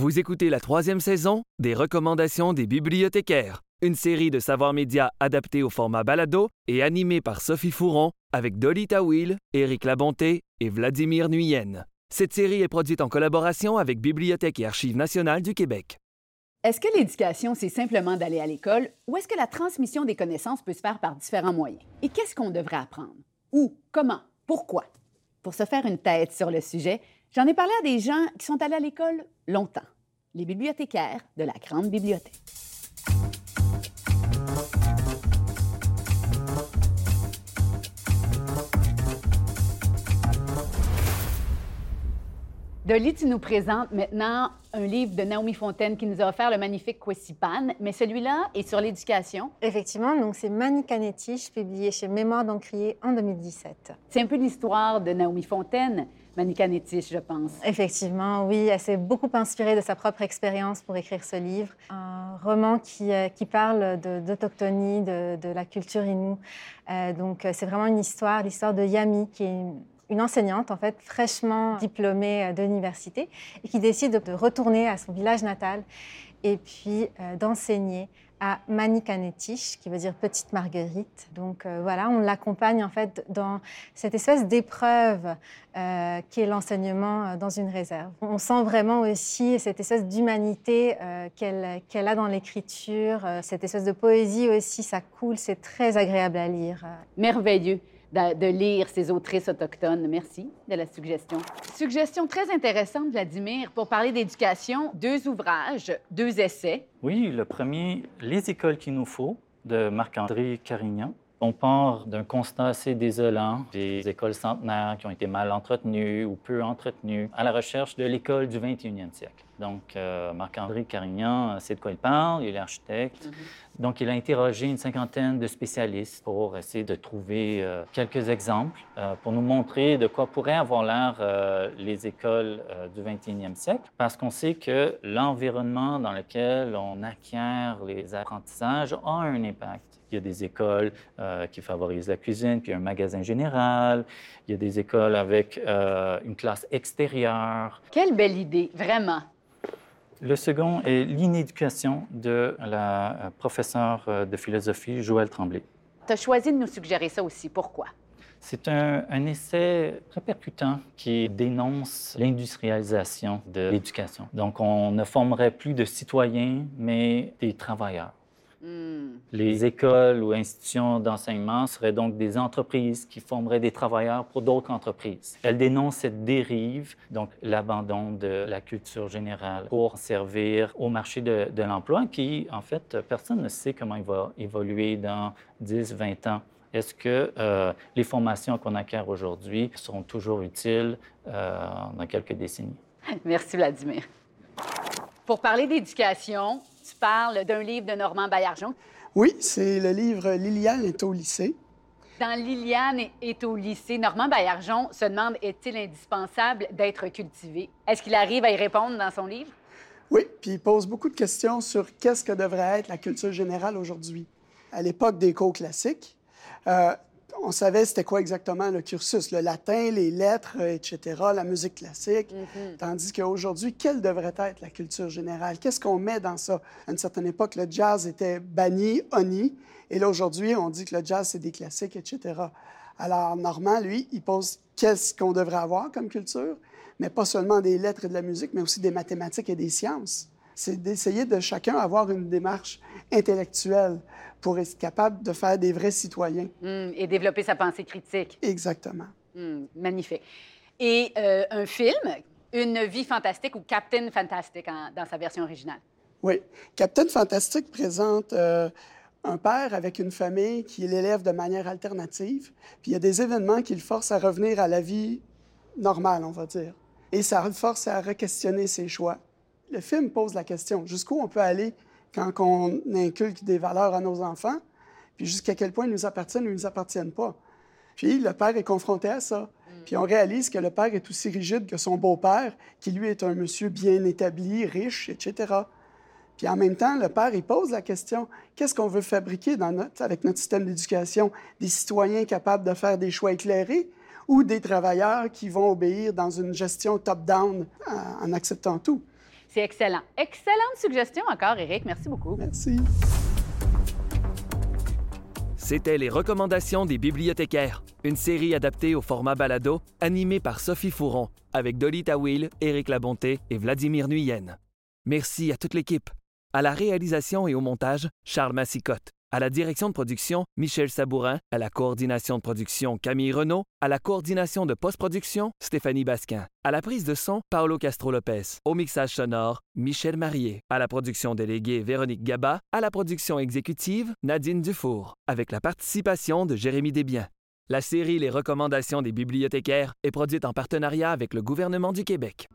Vous écoutez la troisième saison des recommandations des bibliothécaires, une série de savoirs médias adaptés au format balado et animée par Sophie Fouron avec Dolly Tawil, Éric Labonté et Vladimir Nuyen. Cette série est produite en collaboration avec Bibliothèque et Archives nationales du Québec. Est-ce que l'éducation, c'est simplement d'aller à l'école ou est-ce que la transmission des connaissances peut se faire par différents moyens? Et qu'est-ce qu'on devrait apprendre? Où? Comment? Pourquoi? Pour se faire une tête sur le sujet, j'en ai parlé à des gens qui sont allés à l'école longtemps, les bibliothécaires de la Grande Bibliothèque. Dolly, tu nous présentes maintenant un livre de Naomi Fontaine qui nous a offert le magnifique Kwesipan, mais celui-là est sur l'éducation. Effectivement, donc c'est Manikanetish, publié chez Mémoire d'Encrier en 2017. C'est un peu l'histoire de Naomi Fontaine, Manikanetish, je pense. Effectivement, oui, elle s'est beaucoup inspirée de sa propre expérience pour écrire ce livre. Un roman qui, euh, qui parle d'autochtonie, de, de, la culture inoue. Euh, donc c'est vraiment une histoire, l'histoire de Yami, qui est une une enseignante, en fait, fraîchement diplômée euh, d'université, et qui décide de retourner à son village natal et puis euh, d'enseigner à Manikanetish, qui veut dire petite marguerite. Donc euh, voilà, on l'accompagne en fait dans cette espèce d'épreuve qui est l'enseignement dans une réserve. On sent vraiment aussi cette espèce d'humanité qu'elle a dans l'écriture, cette espèce de poésie aussi, ça coule, c'est très agréable à lire. Merveilleux de, lire ces autrices autochtones. Merci de la suggestion. Suggestion très intéressante, Vladimir, pour parler d'éducation. Deux ouvrages, deux essais. Oui, le premier, Les écoles qu'il nous faut, de Marc-André Carignan. On part d'un constat assez désolant des écoles centenaires qui ont été mal entretenues ou peu entretenues à la recherche de l'école du 21e siècle. Donc, euh, Marc-André Carignan sait de quoi il parle, il est architecte. Mm-hmm. Donc, il a interrogé une cinquantaine de spécialistes pour essayer de trouver euh, quelques exemples euh, pour nous montrer de quoi pourraient avoir l'air les écoles du 21e siècle, parce qu'on sait que l'environnement dans lequel on acquiert les apprentissages a un impact il y a des écoles euh, qui favorisent la cuisine, puis un magasin général. Il y a des écoles avec euh, une classe extérieure. Quelle belle idée, vraiment. Le second est l'inéducation de la euh, professeure de philosophie Joëlle Tremblay. Tu as choisi de nous suggérer ça aussi. Pourquoi? C'est un, un, essai très percutant qui dénonce l'industrialisation de l'éducation. Donc, on ne formerait plus de citoyens, mais des travailleurs. Hmm. Les écoles ou institutions d'enseignement seraient donc des entreprises qui formeraient des travailleurs pour d'autres entreprises. Elle dénonce cette dérive, donc l'abandon de la culture générale pour servir au marché de, l'emploi qui, en fait, personne ne sait comment il va évoluer dans 10, 20 ans. Est-ce que euh, les formations qu'on acquiert aujourd'hui seront toujours utiles euh, dans quelques décennies? Merci, Vladimir. Pour parler d'éducation, tu parles d'un livre de Normand Baillargeon. Oui, c'est le livre Liliane est au lycée. Dans Liliane est au lycée, Normand Baillargeon se demande est-il indispensable d'être cultivé? Est-ce qu'il arrive à y répondre dans son livre? Oui, puis il pose beaucoup de questions sur qu'est-ce que devrait être la culture générale aujourd'hui. À l'époque des cours classiques, euh, on savait c'était quoi exactement le cursus, le latin, les lettres, euh, etc., la musique classique. Mhm. Tandis qu'aujourd'hui, quelle devrait être la culture générale? Qu'est-ce qu'on met dans ça? À une certaine époque, le jazz était banni, honni, et là, aujourd'hui, on dit que le jazz, c'est des classiques, etc. Alors, Normand, lui, il pose qu'est-ce qu'on devrait avoir comme culture, mais pas seulement des lettres et de la musique, mais aussi des mathématiques et des sciences. C'est d'essayer de chacun avoir une démarche intellectuelle pour être capable de faire des vrais citoyens. Hmm, et développer sa pensée critique. Exactement. Hmm, magnifique. Et euh, un film, Une vie fantastique ou Captain Fantastic dans sa version originale? Oui. Captain Fantastic présente euh, un père avec une famille qui l'élève de manière alternative. Puis il y a des événements qui le forcent à revenir à la vie normale, on va dire. Et ça le force à re-questionner ses choix. Le film pose la question jusqu'où on peut aller quand on inculque des valeurs à nos enfants, puis jusqu'à quel point ils nous appartiennent ou ils ne nous appartiennent pas. Puis le père est confronté à ça. Mm. Puis on réalise que le père est aussi rigide que son beau-père, qui lui est un monsieur bien établi, riche, etc. Puis en même temps, le père, il pose la question, qu'est-ce qu'on veut fabriquer dans notre, avec notre système d'éducation? Des citoyens capables de faire des choix éclairés ou des travailleurs qui vont obéir dans une gestion top-down en acceptant tout? C'est excellent. Excellente suggestion encore, Éric. Merci beaucoup. Merci. C'était les recommandations des bibliothécaires, une série adaptée au format balado, animée par Sophie Fouron, avec Dolly Tawil, Éric Labonté et Vladimir Nuyen. Merci à toute l'équipe. À la réalisation et au montage, Charles Massicotte. À la direction de production, Michel Sabourin. À la coordination de production, Camille Renault. À la coordination de post-production, Stéphanie Basquin. À la prise de son, Paolo Castro-Lopez. Au mixage sonore, Michel Marié. À la production déléguée, Véronique Gaba. À la production exécutive, Nadine Dufour. Avec la participation de Jérémy Desbiens. La série Les recommandations des bibliothécaires est produite en partenariat avec le gouvernement du Québec.